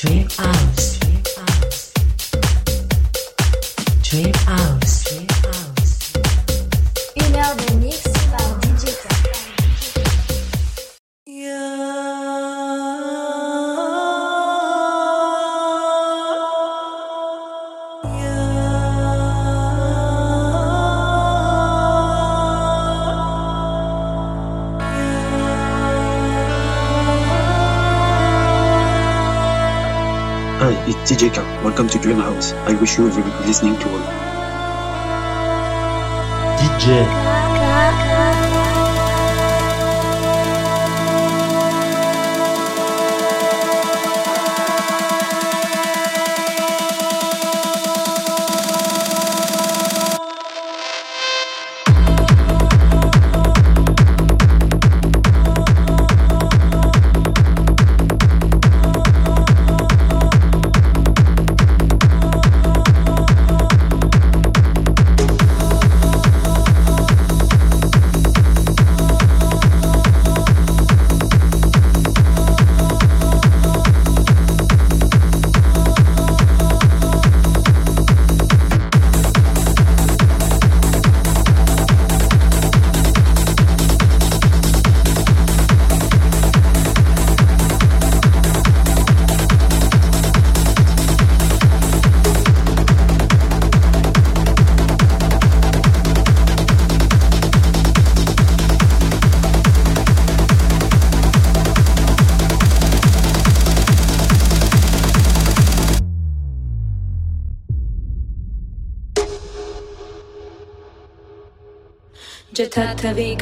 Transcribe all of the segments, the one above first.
Dream House. Welcome to Dream House. I wish you a very good listening to all. DJ चिथाविल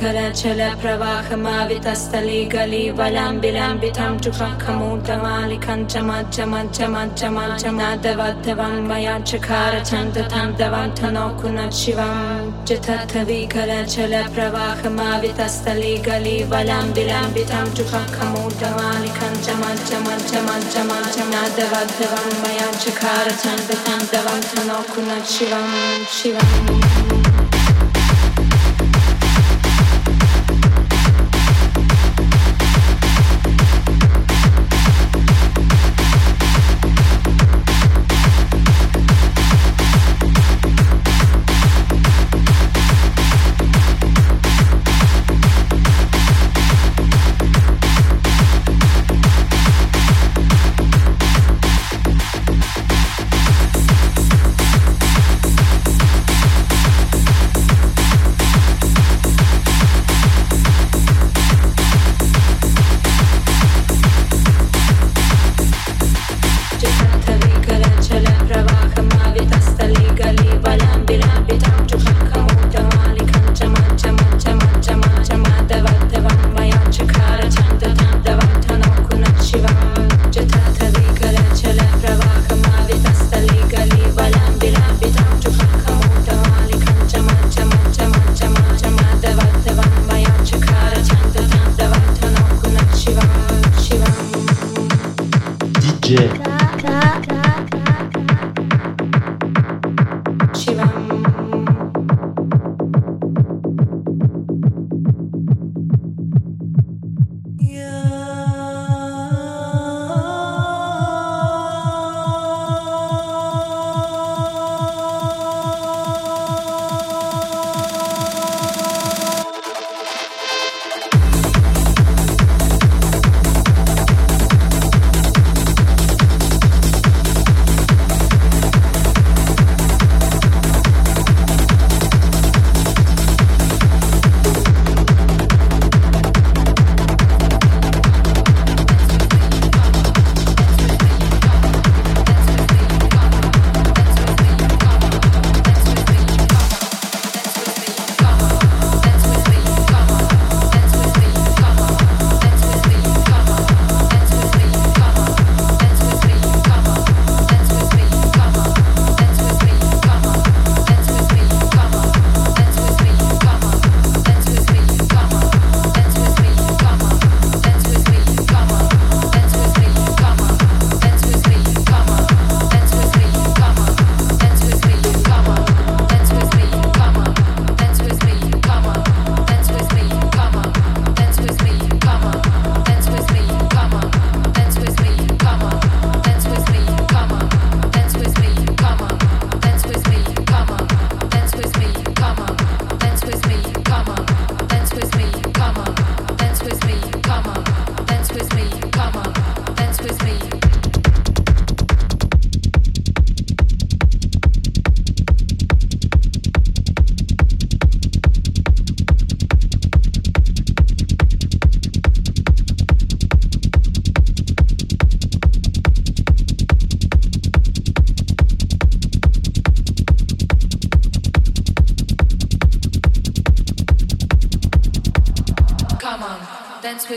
प्रवाह मावितस्थलि गलिं चपा खमो लिखं च मा च मा च मा च माधवान् छन्द छान् चिथाविल प्रवाह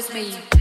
with me.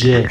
DJ,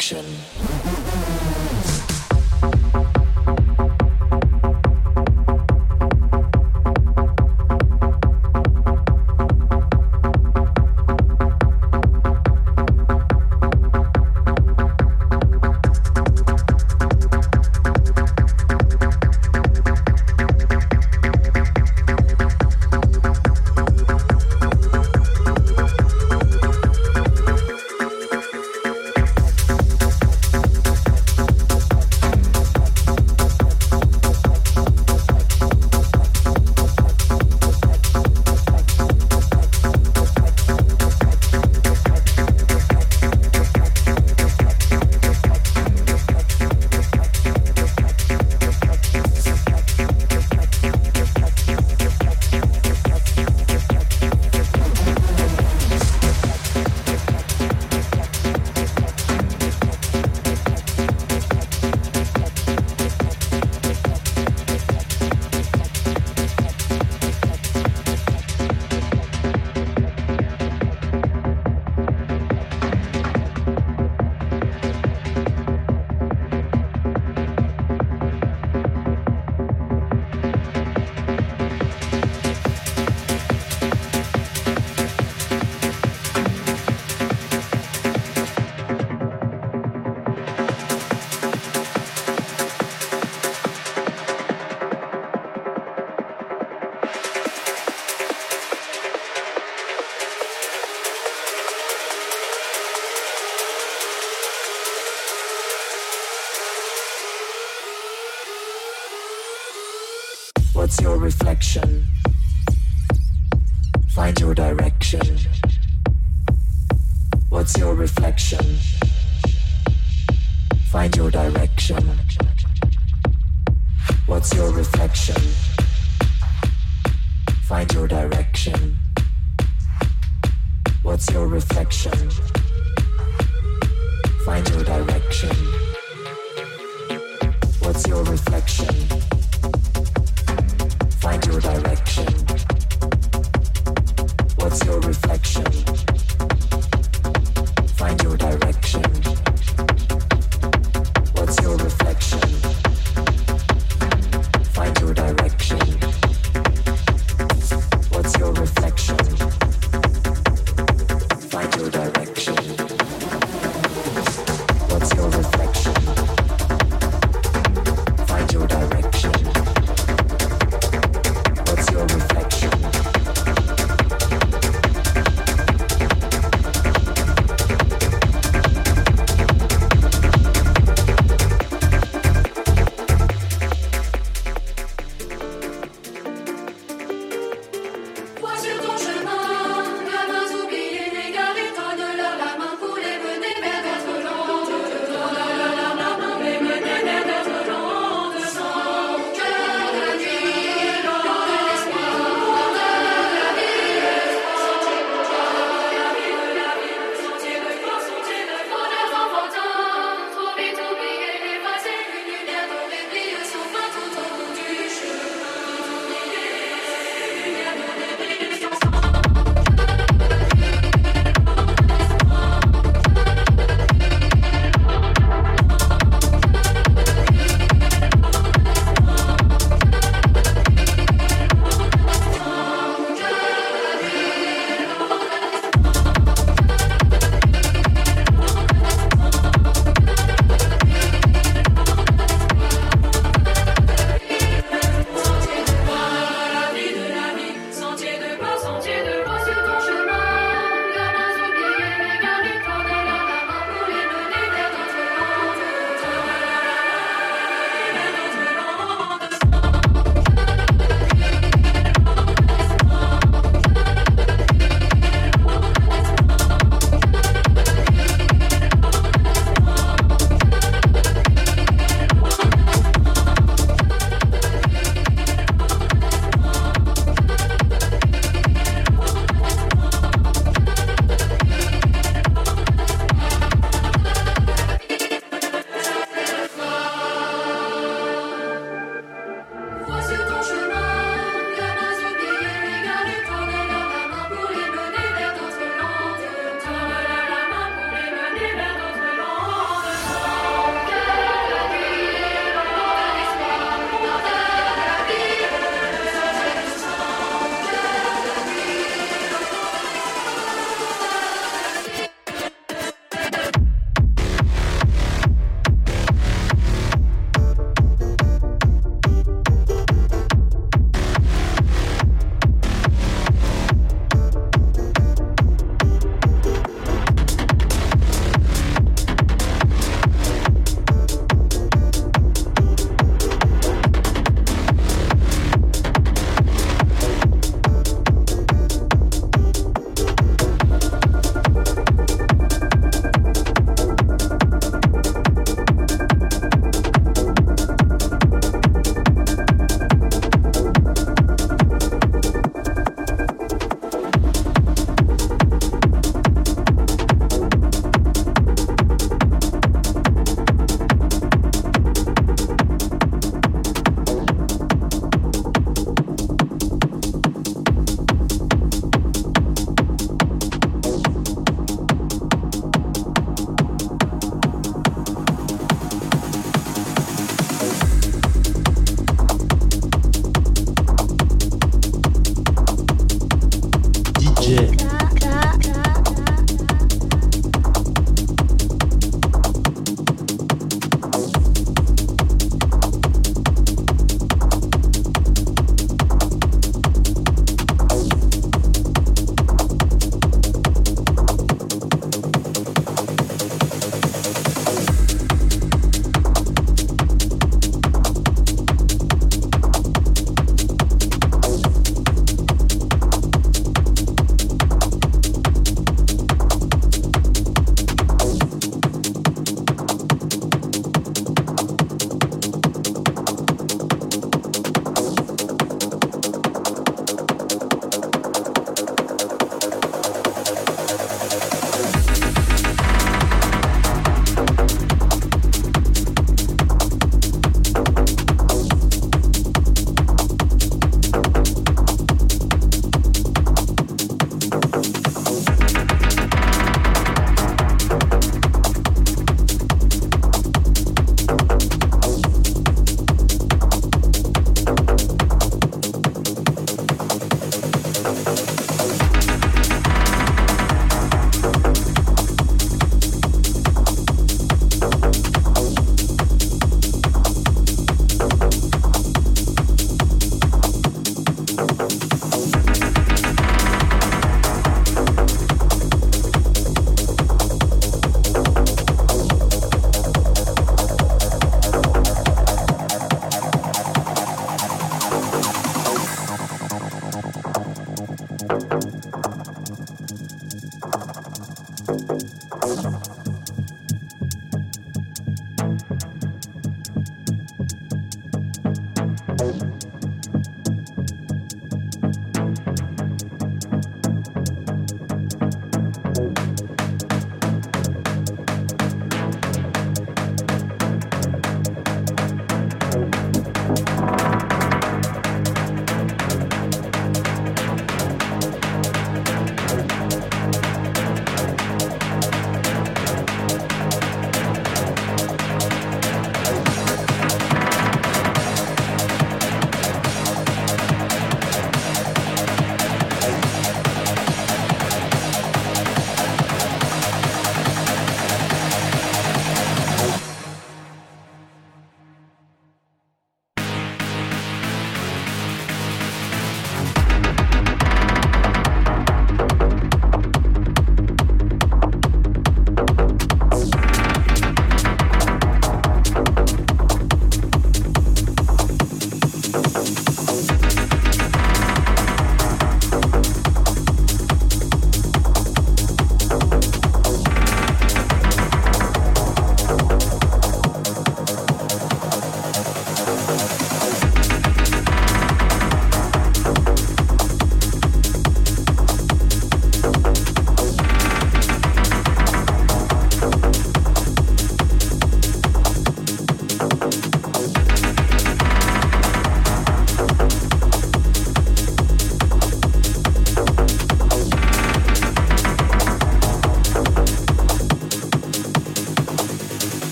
your What's your reflection? Find your direction. What's your reflection? Find your direction. What's your reflection? Find your direction. What's your reflection? Find your direction. What's your reflection? Find your direction.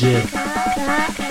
DJ,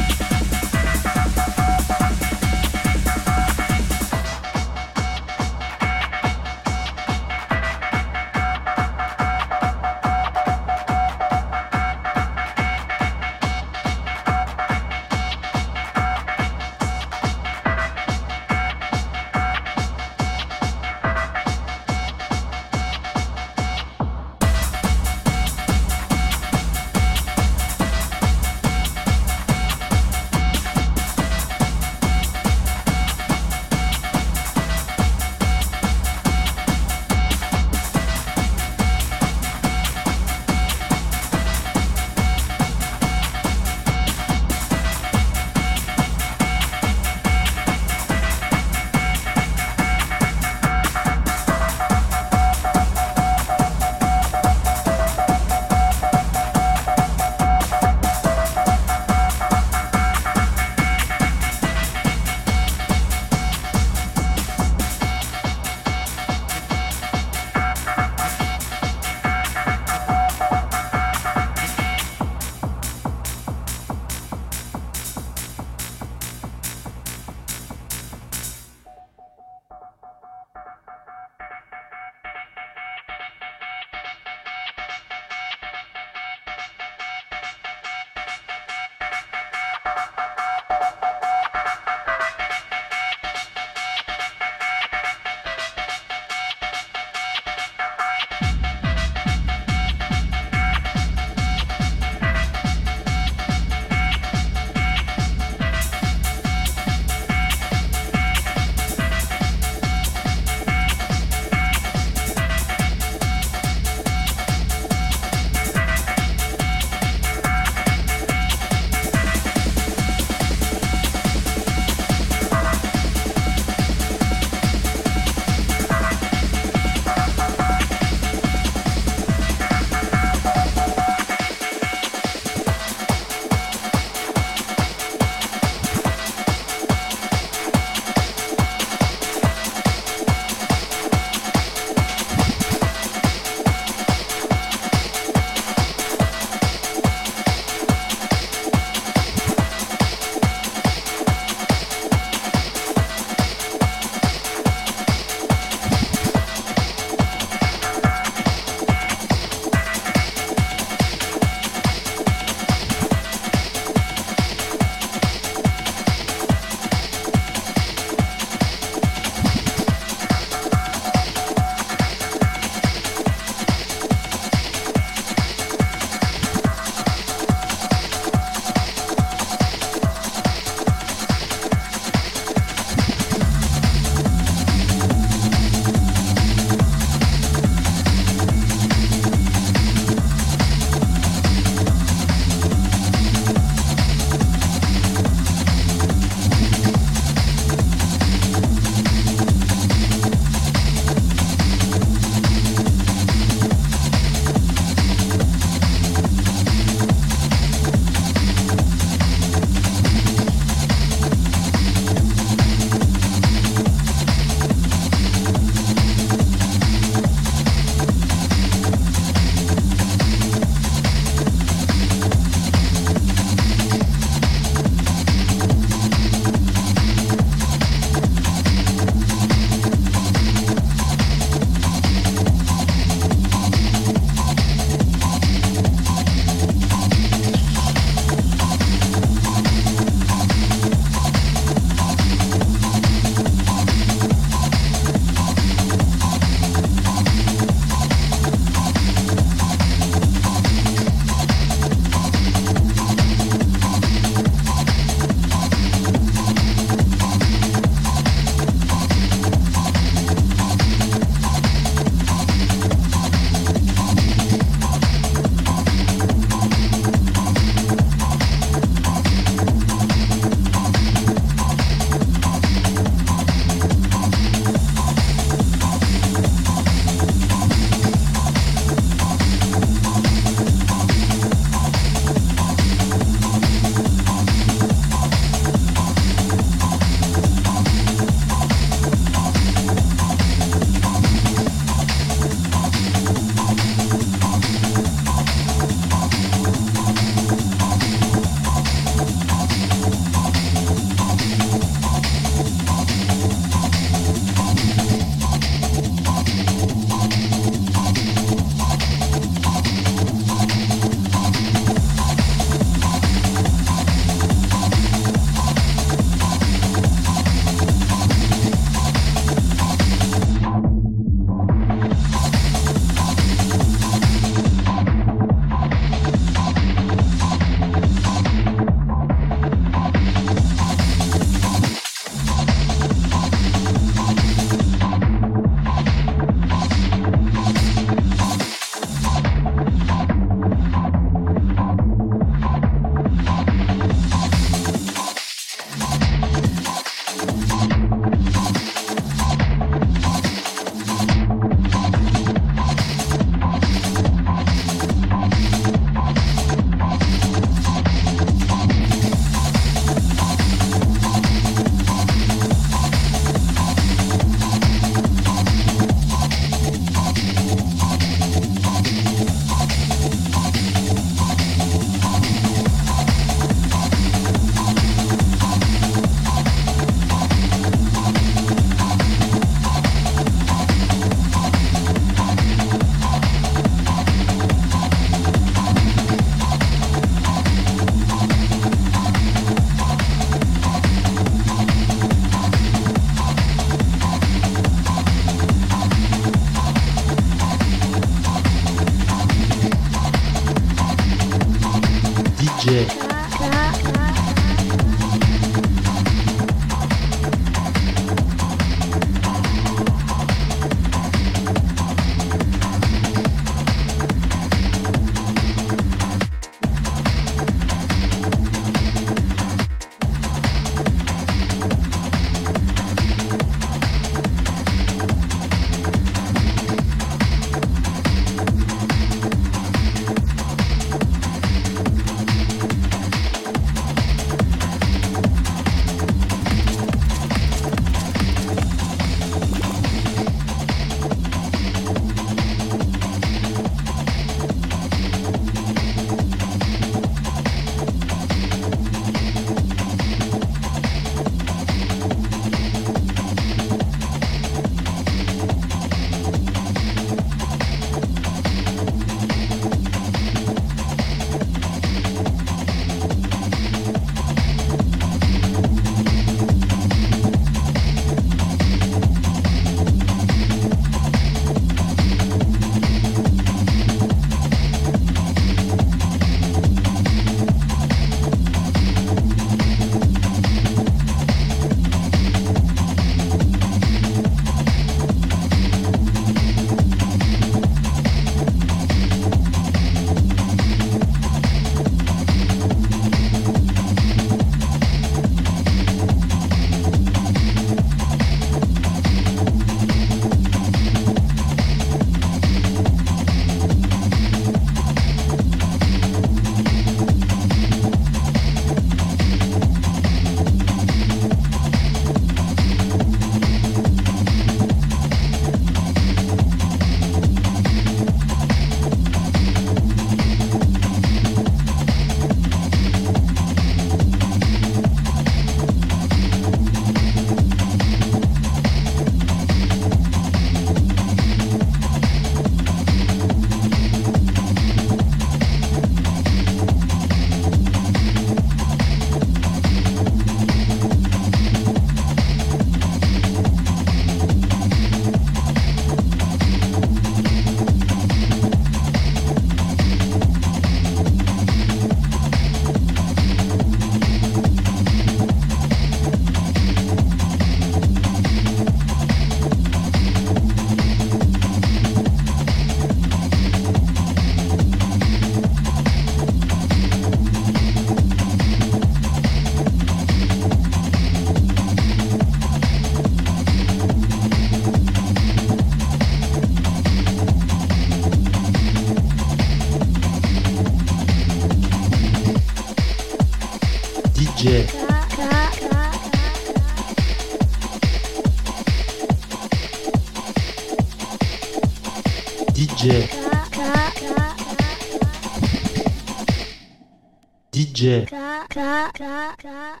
DJ.